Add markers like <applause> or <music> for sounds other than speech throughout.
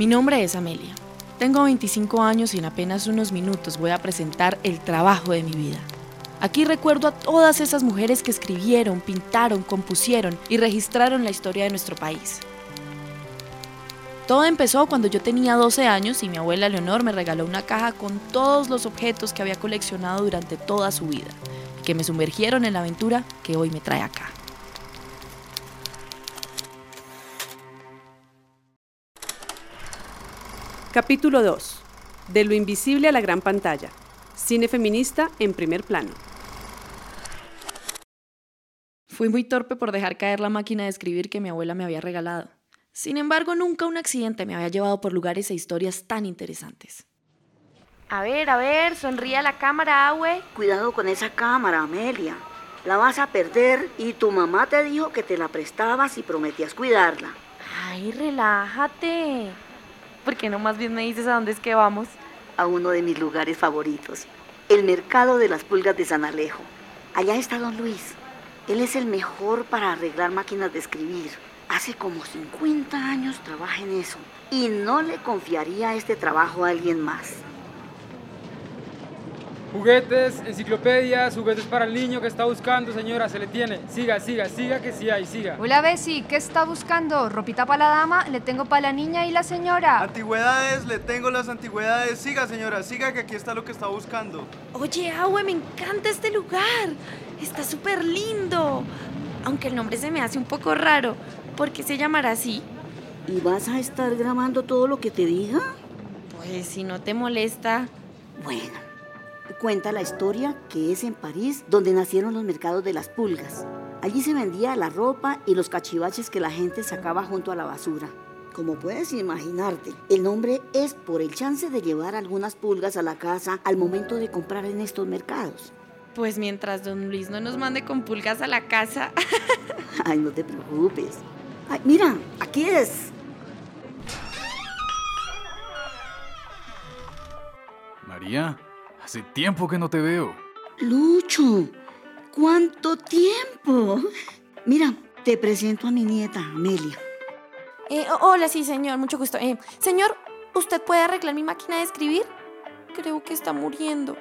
Mi nombre es Amelia. Tengo 25 años y en apenas unos minutos voy a presentar el trabajo de mi vida. Aquí recuerdo a todas esas mujeres que escribieron, pintaron, compusieron y registraron la historia de nuestro país. Todo empezó cuando yo tenía 12 años y mi abuela Leonor me regaló una caja con todos los objetos que había coleccionado durante toda su vida, que me sumergieron en la aventura que hoy me trae acá. Capítulo 2. De lo invisible a la gran pantalla. Cine feminista en primer plano. Fui muy torpe por dejar caer la máquina de escribir que mi abuela me había regalado. Sin embargo, nunca un accidente me había llevado por lugares e historias tan interesantes. A ver, a ver, sonríe a la cámara, Awe. Cuidado con esa cámara, Amelia. La vas a perder y tu mamá te dijo que te la prestabas y prometías cuidarla. Ay, relájate. ¿Por qué no más bien me dices a dónde es que vamos? A uno de mis lugares favoritos, el mercado de las pulgas de San Alejo. Allá está don Luis. Él es el mejor para arreglar máquinas de escribir. Hace como 50 años trabaja en eso y no le confiaría este trabajo a alguien más. Juguetes, enciclopedias, juguetes para el niño que está buscando, señora, se le tiene. Siga, siga, siga que sí hay, siga. Hola, Bessie, ¿qué está buscando? ¿Ropita para la dama? Le tengo para la niña y la señora. Antigüedades, le tengo las antigüedades. Siga, señora, siga que aquí está lo que está buscando. Oye, Awe, me encanta este lugar. Está súper lindo. Aunque el nombre se me hace un poco raro. ¿Por qué se llamará así? ¿Y vas a estar grabando todo lo que te diga? Pues si no te molesta. Bueno, cuenta la historia que es en París donde nacieron los mercados de las pulgas. Allí se vendía la ropa y los cachivaches que la gente sacaba junto a la basura. Como puedes imaginarte, el nombre es por el chance de llevar algunas pulgas a la casa al momento de comprar en estos mercados. Pues mientras don Luis no nos mande con pulgas a la casa. <laughs> Ay, no te preocupes. Ay, mira, aquí es. María, hace tiempo que no te veo. Lucho, ¿cuánto tiempo? Mira, te presento a mi nieta, Amelia. Eh, hola, sí, señor, mucho gusto. Eh, señor, ¿usted puede arreglar mi máquina de escribir? Creo que está muriendo.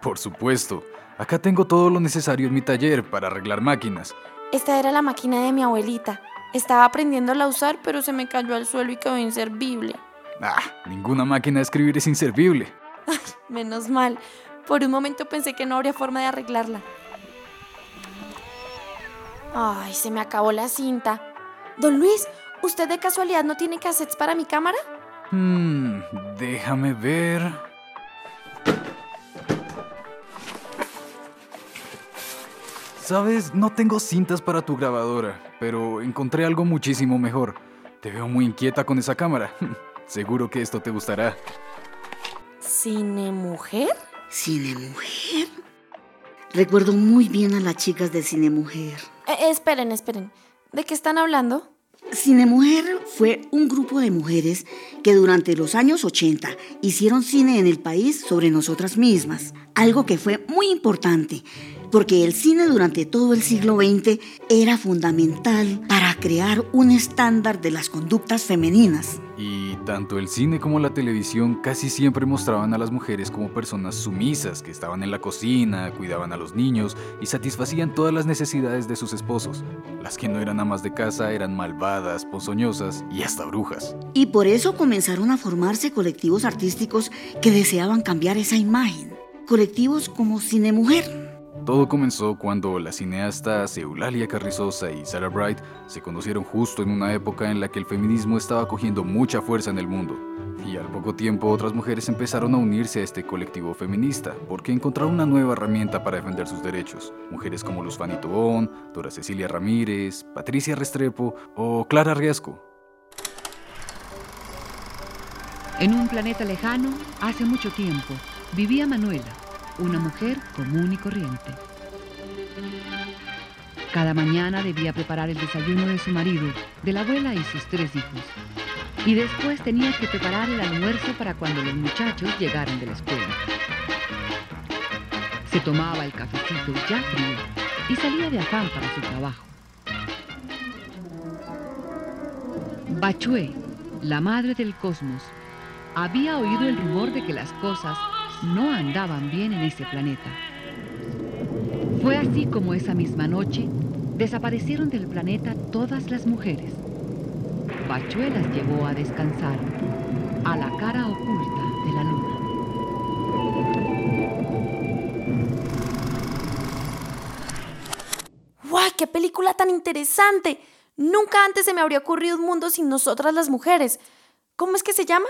Por supuesto. Acá tengo todo lo necesario en mi taller para arreglar máquinas. Esta era la máquina de mi abuelita. Estaba aprendiéndola a usar, pero se me cayó al suelo y quedó inservible. Ah, ninguna máquina de escribir es inservible. Ay, <laughs> menos mal. Por un momento pensé que no habría forma de arreglarla. Ay, se me acabó la cinta. Don Luis, ¿usted de casualidad no tiene cassettes para mi cámara? Hmm, déjame ver. Sabes, no tengo cintas para tu grabadora, pero encontré algo muchísimo mejor. Te veo muy inquieta con esa cámara. <laughs> Seguro que esto te gustará. ¿Cine Mujer? ¿Cine Mujer? Recuerdo muy bien a las chicas de Cine Mujer. Eh, esperen, esperen. ¿De qué están hablando? Cine Mujer fue un grupo de mujeres que durante los años 80 hicieron cine en el país sobre nosotras mismas, algo que fue muy importante, porque el cine durante todo el siglo XX era fundamental para crear un estándar de las conductas femeninas. Y tanto el cine como la televisión casi siempre mostraban a las mujeres como personas sumisas que estaban en la cocina, cuidaban a los niños y satisfacían todas las necesidades de sus esposos. Las que no eran amas de casa eran malvadas, ponzoñosas y hasta brujas. Y por eso comenzaron a formarse colectivos artísticos que deseaban cambiar esa imagen. Colectivos como Cine Mujer. Todo comenzó cuando la cineastas Eulalia Carrizosa y Sarah Bright se conocieron justo en una época en la que el feminismo estaba cogiendo mucha fuerza en el mundo. Y al poco tiempo otras mujeres empezaron a unirse a este colectivo feminista porque encontraron una nueva herramienta para defender sus derechos. Mujeres como Luz Fanny Tobón, Dora Cecilia Ramírez, Patricia Restrepo o Clara Riasco. En un planeta lejano, hace mucho tiempo, vivía Manuela, una mujer común y corriente. Cada mañana debía preparar el desayuno de su marido, de la abuela y sus tres hijos. Y después tenía que preparar el almuerzo para cuando los muchachos llegaran de la escuela. Se tomaba el cafecito ya frío y salía de afán para su trabajo. Bachué, la madre del cosmos, había oído el rumor de que las cosas no andaban bien en ese planeta. Fue así como esa misma noche desaparecieron del planeta todas las mujeres. Pachuelas las llevó a descansar a la cara oculta de la luna. ¡Guay! ¡Qué película tan interesante! Nunca antes se me habría ocurrido un mundo sin nosotras las mujeres. ¿Cómo es que se llama?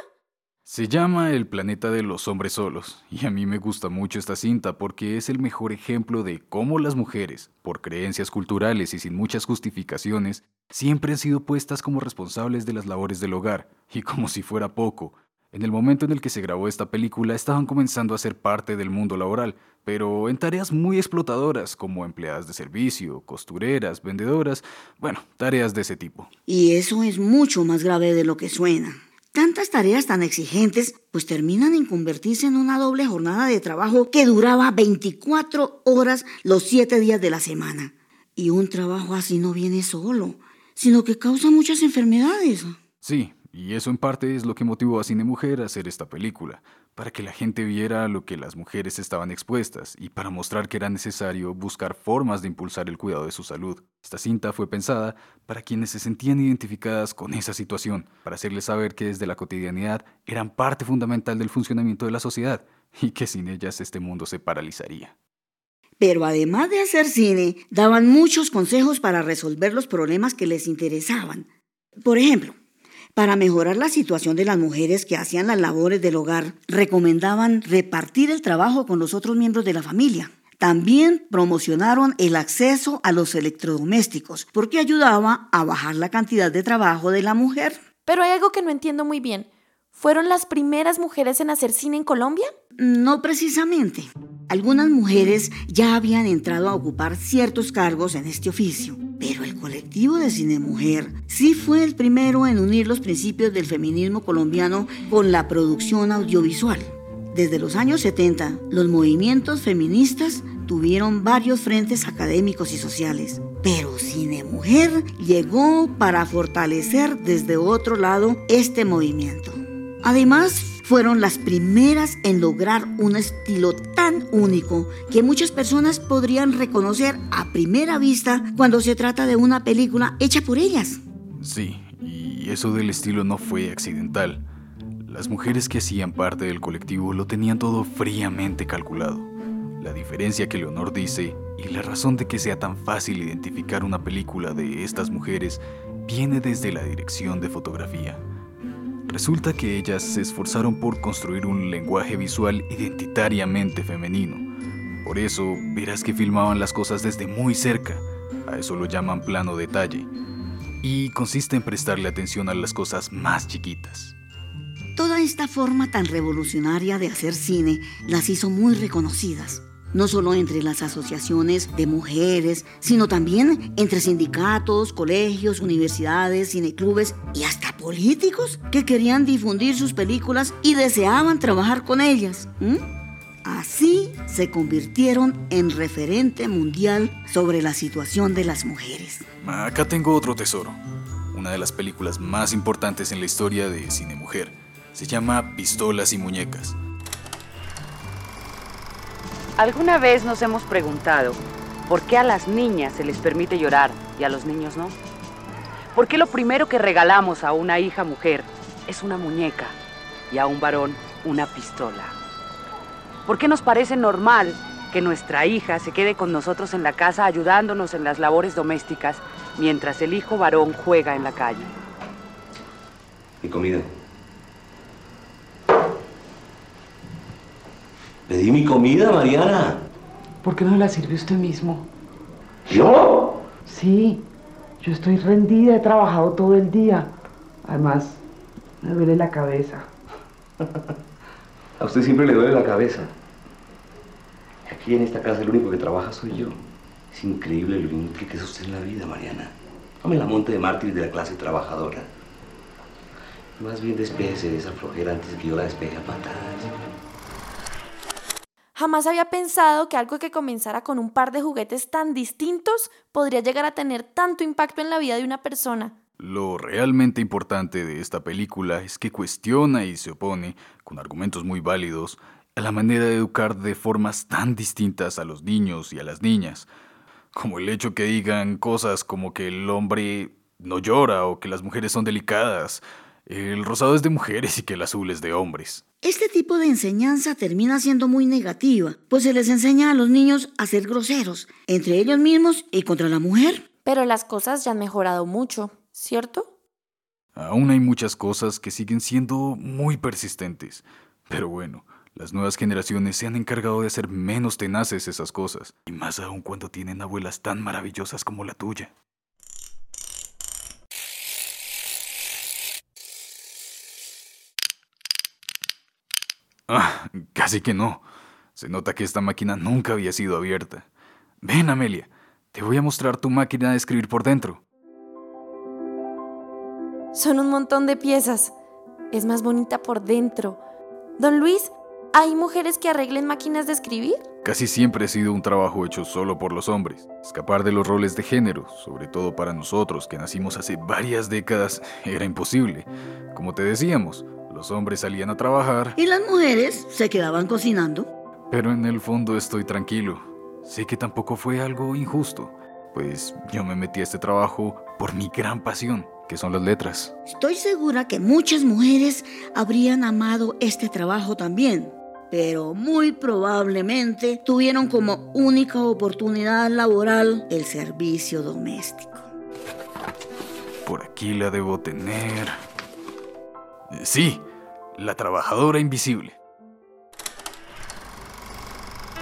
Se llama El planeta de los hombres solos, y a mí me gusta mucho esta cinta porque es el mejor ejemplo de cómo las mujeres, por creencias culturales y sin muchas justificaciones, siempre han sido puestas como responsables de las labores del hogar, y como si fuera poco. En el momento en el que se grabó esta película estaban comenzando a ser parte del mundo laboral, pero en tareas muy explotadoras como empleadas de servicio, costureras, vendedoras, bueno, tareas de ese tipo. Y eso es mucho más grave de lo que suena. Tantas tareas tan exigentes pues terminan en convertirse en una doble jornada de trabajo que duraba 24 horas los 7 días de la semana. Y un trabajo así no viene solo, sino que causa muchas enfermedades. Sí, y eso en parte es lo que motivó a Cine Mujer a hacer esta película, para que la gente viera a lo que las mujeres estaban expuestas y para mostrar que era necesario buscar formas de impulsar el cuidado de su salud. Esta cinta fue pensada para quienes se sentían identificadas con esa situación, para hacerles saber que desde la cotidianidad eran parte fundamental del funcionamiento de la sociedad y que sin ellas este mundo se paralizaría. Pero además de hacer cine, daban muchos consejos para resolver los problemas que les interesaban. Por ejemplo, para mejorar la situación de las mujeres que hacían las labores del hogar, recomendaban repartir el trabajo con los otros miembros de la familia. También promocionaron el acceso a los electrodomésticos, porque ayudaba a bajar la cantidad de trabajo de la mujer. Pero hay algo que no entiendo muy bien. ¿Fueron las primeras mujeres en hacer cine en Colombia? No precisamente. Algunas mujeres ya habían entrado a ocupar ciertos cargos en este oficio, pero el colectivo de Cine Mujer sí fue el primero en unir los principios del feminismo colombiano con la producción audiovisual. Desde los años 70, los movimientos feministas tuvieron varios frentes académicos y sociales, pero Cine Mujer llegó para fortalecer desde otro lado este movimiento. Además, fueron las primeras en lograr un estilo tan único que muchas personas podrían reconocer a primera vista cuando se trata de una película hecha por ellas. Sí, y eso del estilo no fue accidental. Las mujeres que hacían parte del colectivo lo tenían todo fríamente calculado. La diferencia que Leonor dice y la razón de que sea tan fácil identificar una película de estas mujeres viene desde la dirección de fotografía. Resulta que ellas se esforzaron por construir un lenguaje visual identitariamente femenino. Por eso verás que filmaban las cosas desde muy cerca. A eso lo llaman plano detalle. Y consiste en prestarle atención a las cosas más chiquitas. Toda esta forma tan revolucionaria de hacer cine las hizo muy reconocidas no solo entre las asociaciones de mujeres, sino también entre sindicatos, colegios, universidades, cineclubes y hasta políticos que querían difundir sus películas y deseaban trabajar con ellas. Así se convirtieron en referente mundial sobre la situación de las mujeres. Acá tengo otro tesoro, una de las películas más importantes en la historia de cine mujer. Se llama Pistolas y Muñecas. ¿Alguna vez nos hemos preguntado por qué a las niñas se les permite llorar y a los niños no? ¿Por qué lo primero que regalamos a una hija mujer es una muñeca y a un varón una pistola? ¿Por qué nos parece normal que nuestra hija se quede con nosotros en la casa ayudándonos en las labores domésticas mientras el hijo varón juega en la calle? Mi comida. Pedí mi comida, Mariana. ¿Por qué no la sirve usted mismo? ¿Yo? Sí, yo estoy rendida, he trabajado todo el día. Además, me duele la cabeza. <laughs> A usted siempre le duele la cabeza. Aquí en esta casa el único que trabaja soy yo. Es increíble lo inútil que es usted en la vida, Mariana. No me la monte de mártir de la clase trabajadora. Más bien despejese de esa flojera antes que yo la despeje a patadas. Jamás había pensado que algo que comenzara con un par de juguetes tan distintos podría llegar a tener tanto impacto en la vida de una persona. Lo realmente importante de esta película es que cuestiona y se opone, con argumentos muy válidos, a la manera de educar de formas tan distintas a los niños y a las niñas, como el hecho que digan cosas como que el hombre no llora o que las mujeres son delicadas, el rosado es de mujeres y que el azul es de hombres. Este tipo de enseñanza termina siendo muy negativa, pues se les enseña a los niños a ser groseros, entre ellos mismos y contra la mujer. Pero las cosas ya han mejorado mucho, ¿cierto? Aún hay muchas cosas que siguen siendo muy persistentes, pero bueno, las nuevas generaciones se han encargado de hacer menos tenaces esas cosas, y más aún cuando tienen abuelas tan maravillosas como la tuya. Ah, casi que no. Se nota que esta máquina nunca había sido abierta. Ven, Amelia, te voy a mostrar tu máquina de escribir por dentro. Son un montón de piezas. Es más bonita por dentro. Don Luis, ¿hay mujeres que arreglen máquinas de escribir? Casi siempre ha sido un trabajo hecho solo por los hombres. Escapar de los roles de género, sobre todo para nosotros que nacimos hace varias décadas, era imposible. Como te decíamos, los hombres salían a trabajar. Y las mujeres se quedaban cocinando. Pero en el fondo estoy tranquilo. Sé que tampoco fue algo injusto, pues yo me metí a este trabajo por mi gran pasión, que son las letras. Estoy segura que muchas mujeres habrían amado este trabajo también, pero muy probablemente tuvieron como única oportunidad laboral el servicio doméstico. Por aquí la debo tener. Sí, la trabajadora invisible.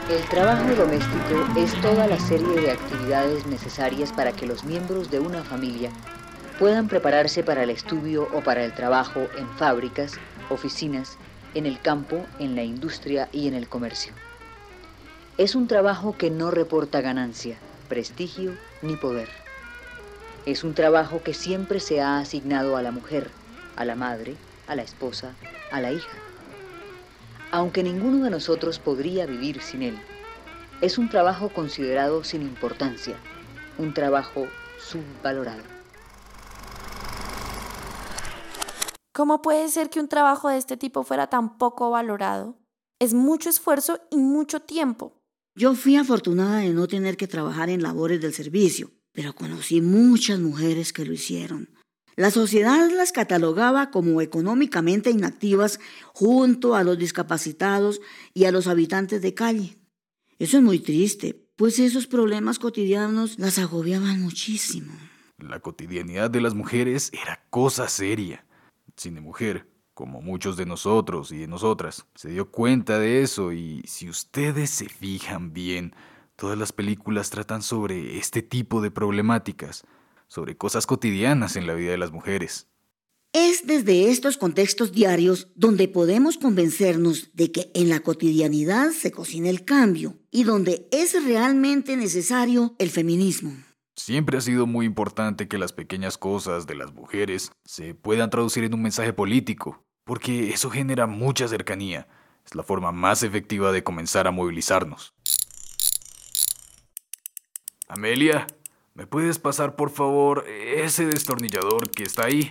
El trabajo doméstico es toda la serie de actividades necesarias para que los miembros de una familia puedan prepararse para el estudio o para el trabajo en fábricas, oficinas, en el campo, en la industria y en el comercio. Es un trabajo que no reporta ganancia, prestigio ni poder. Es un trabajo que siempre se ha asignado a la mujer, a la madre, a la esposa, a la hija aunque ninguno de nosotros podría vivir sin él. Es un trabajo considerado sin importancia, un trabajo subvalorado. ¿Cómo puede ser que un trabajo de este tipo fuera tan poco valorado? Es mucho esfuerzo y mucho tiempo. Yo fui afortunada de no tener que trabajar en labores del servicio, pero conocí muchas mujeres que lo hicieron. La sociedad las catalogaba como económicamente inactivas junto a los discapacitados y a los habitantes de calle. Eso es muy triste, pues esos problemas cotidianos las agobiaban muchísimo. La cotidianidad de las mujeres era cosa seria. Cine Mujer, como muchos de nosotros y de nosotras, se dio cuenta de eso y si ustedes se fijan bien, todas las películas tratan sobre este tipo de problemáticas sobre cosas cotidianas en la vida de las mujeres. Es desde estos contextos diarios donde podemos convencernos de que en la cotidianidad se cocina el cambio y donde es realmente necesario el feminismo. Siempre ha sido muy importante que las pequeñas cosas de las mujeres se puedan traducir en un mensaje político, porque eso genera mucha cercanía. Es la forma más efectiva de comenzar a movilizarnos. Amelia, ¿Me puedes pasar por favor ese destornillador que está ahí?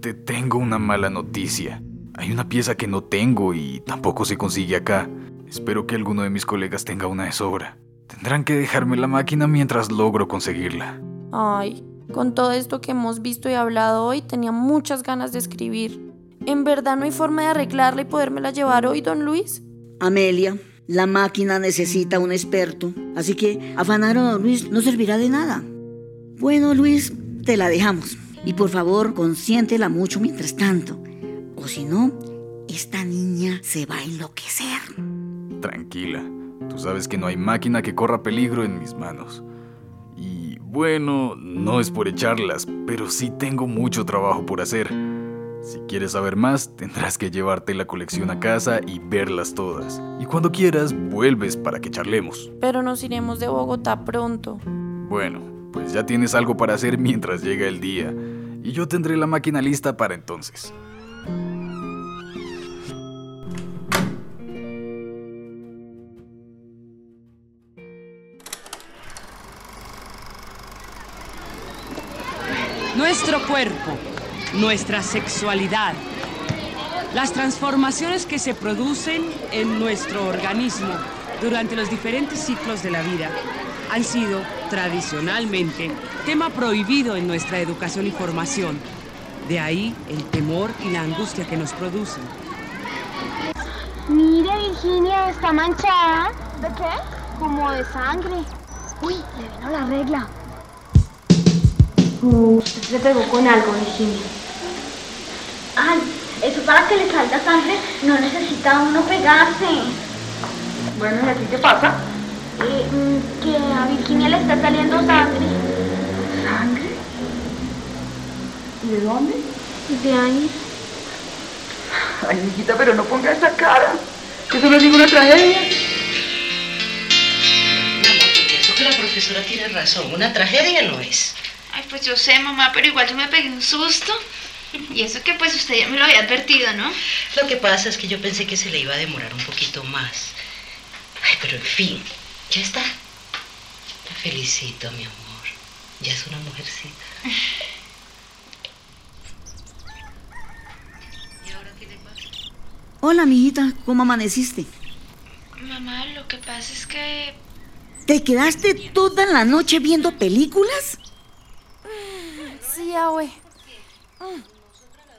Te tengo una mala noticia. Hay una pieza que no tengo y tampoco se consigue acá. Espero que alguno de mis colegas tenga una de sobra. Tendrán que dejarme la máquina mientras logro conseguirla. Ay, con todo esto que hemos visto y hablado hoy, tenía muchas ganas de escribir. ¿En verdad no hay forma de arreglarla y podérmela llevar hoy, don Luis? Amelia, la máquina necesita un experto, así que afanar a don Luis no servirá de nada. Bueno, Luis, te la dejamos. Y por favor, consiéntela mucho mientras tanto. O si no, esta niña se va a enloquecer. Tranquila, tú sabes que no hay máquina que corra peligro en mis manos. Y bueno, no es por echarlas, pero sí tengo mucho trabajo por hacer. Si quieres saber más, tendrás que llevarte la colección a casa y verlas todas. Y cuando quieras, vuelves para que charlemos. Pero nos iremos de Bogotá pronto. Bueno, pues ya tienes algo para hacer mientras llega el día. Y yo tendré la máquina lista para entonces. Nuestro cuerpo, nuestra sexualidad, las transformaciones que se producen en nuestro organismo durante los diferentes ciclos de la vida han sido tradicionalmente tema prohibido en nuestra educación y formación. De ahí el temor y la angustia que nos producen. Mire, Virginia, está manchada. ¿De qué? Como de sangre. Uy, le vino la regla. Usted se pegó con algo, Virginia. Ay, eso para que le salga sangre no necesita uno pegarse. Bueno, ¿y aquí qué pasa? Eh, mm, que a Virginia le está saliendo sangre. ¿Sangre? ¿Y de dónde? De ahí. Ay, hijita, pero no ponga esa cara. Que eso no es ninguna tragedia. Mi amor, pienso que la profesora tiene razón. Una tragedia no es. Pues yo sé, mamá, pero igual yo me pegué un susto. Y eso que pues usted ya me lo había advertido, ¿no? Lo que pasa es que yo pensé que se le iba a demorar un poquito más. Ay, pero en fin, ya está. Te felicito, mi amor. Ya es una mujercita. ¿Y ahora qué le pasa? Hola, mijita, ¿cómo amaneciste? Mamá, lo que pasa es que... ¿Te quedaste toda la noche viendo películas? Sí, abue.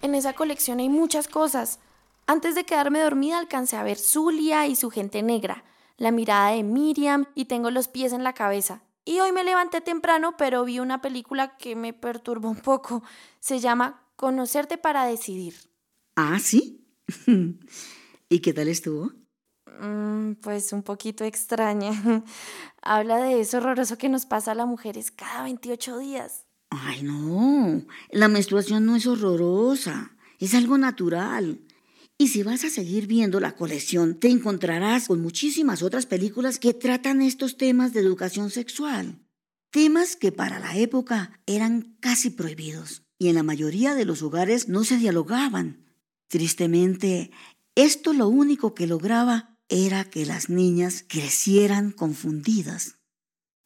En esa colección hay muchas cosas. Antes de quedarme dormida alcancé a ver Zulia y su gente negra, la mirada de Miriam y tengo los pies en la cabeza. Y hoy me levanté temprano, pero vi una película que me perturbó un poco. Se llama Conocerte para decidir. Ah, sí. <laughs> ¿Y qué tal estuvo? Mm, pues un poquito extraña. <laughs> Habla de eso horroroso que nos pasa a las mujeres cada 28 días. Ay, no. La menstruación no es horrorosa. Es algo natural. Y si vas a seguir viendo la colección, te encontrarás con muchísimas otras películas que tratan estos temas de educación sexual. Temas que para la época eran casi prohibidos y en la mayoría de los hogares no se dialogaban. Tristemente, esto lo único que lograba era que las niñas crecieran confundidas.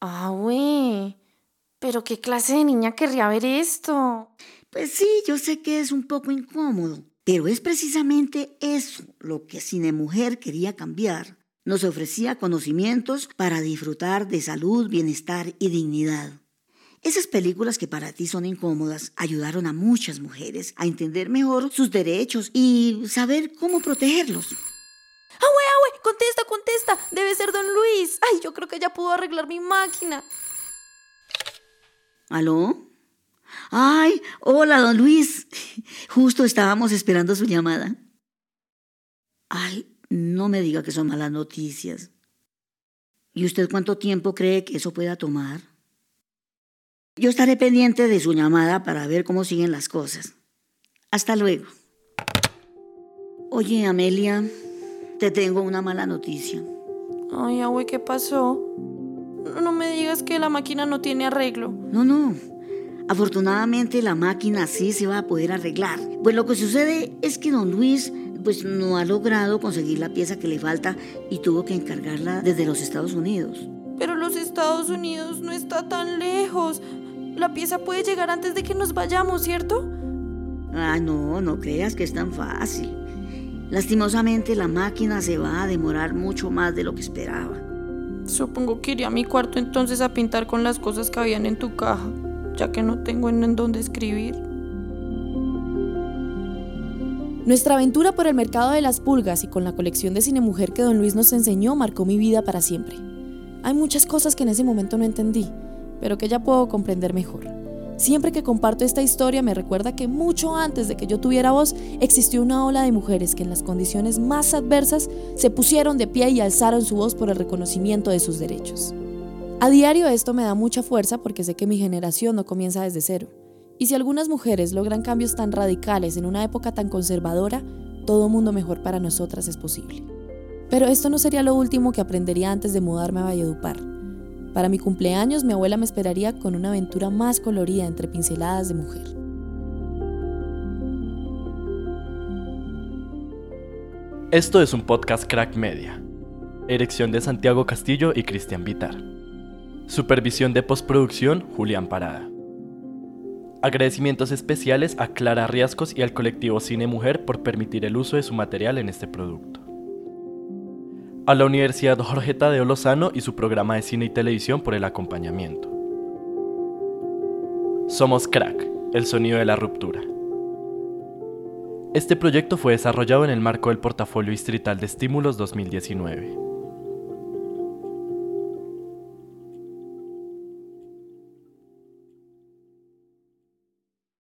Ah, güey. Pero qué clase de niña querría ver esto. Pues sí, yo sé que es un poco incómodo, pero es precisamente eso lo que Cine Mujer quería cambiar. Nos ofrecía conocimientos para disfrutar de salud, bienestar y dignidad. Esas películas que para ti son incómodas ayudaron a muchas mujeres a entender mejor sus derechos y saber cómo protegerlos. ¡Ah, güey, ah, güey! ¡Contesta, contesta! Debe ser don Luis. ¡Ay, yo creo que ya pudo arreglar mi máquina! ¿Aló? Ay, hola, don Luis. Justo estábamos esperando su llamada. Ay, no me diga que son malas noticias. ¿Y usted cuánto tiempo cree que eso pueda tomar? Yo estaré pendiente de su llamada para ver cómo siguen las cosas. Hasta luego. Oye, Amelia, te tengo una mala noticia. Ay, abue, ¿qué pasó? No me digas que la máquina no tiene arreglo. No, no. Afortunadamente la máquina sí se va a poder arreglar. Pues lo que sucede es que don Luis pues no ha logrado conseguir la pieza que le falta y tuvo que encargarla desde los Estados Unidos. Pero los Estados Unidos no está tan lejos. La pieza puede llegar antes de que nos vayamos, ¿cierto? Ah, no, no creas que es tan fácil. Lastimosamente la máquina se va a demorar mucho más de lo que esperaba. Supongo que iré a mi cuarto entonces a pintar con las cosas que habían en tu caja, ya que no tengo en dónde escribir. Nuestra aventura por el mercado de las pulgas y con la colección de cine mujer que don Luis nos enseñó marcó mi vida para siempre. Hay muchas cosas que en ese momento no entendí, pero que ya puedo comprender mejor. Siempre que comparto esta historia me recuerda que mucho antes de que yo tuviera voz existió una ola de mujeres que en las condiciones más adversas se pusieron de pie y alzaron su voz por el reconocimiento de sus derechos. A diario esto me da mucha fuerza porque sé que mi generación no comienza desde cero. Y si algunas mujeres logran cambios tan radicales en una época tan conservadora, todo mundo mejor para nosotras es posible. Pero esto no sería lo último que aprendería antes de mudarme a Valledupar. Para mi cumpleaños mi abuela me esperaría con una aventura más colorida entre pinceladas de mujer. Esto es un podcast Crack Media. Erección de Santiago Castillo y Cristian Vitar. Supervisión de postproducción Julián Parada. Agradecimientos especiales a Clara Riascos y al colectivo Cine Mujer por permitir el uso de su material en este producto. A la Universidad Jorge Tadeo Lozano y su programa de cine y televisión por el acompañamiento. Somos Crack, el sonido de la ruptura. Este proyecto fue desarrollado en el marco del Portafolio Distrital de Estímulos 2019.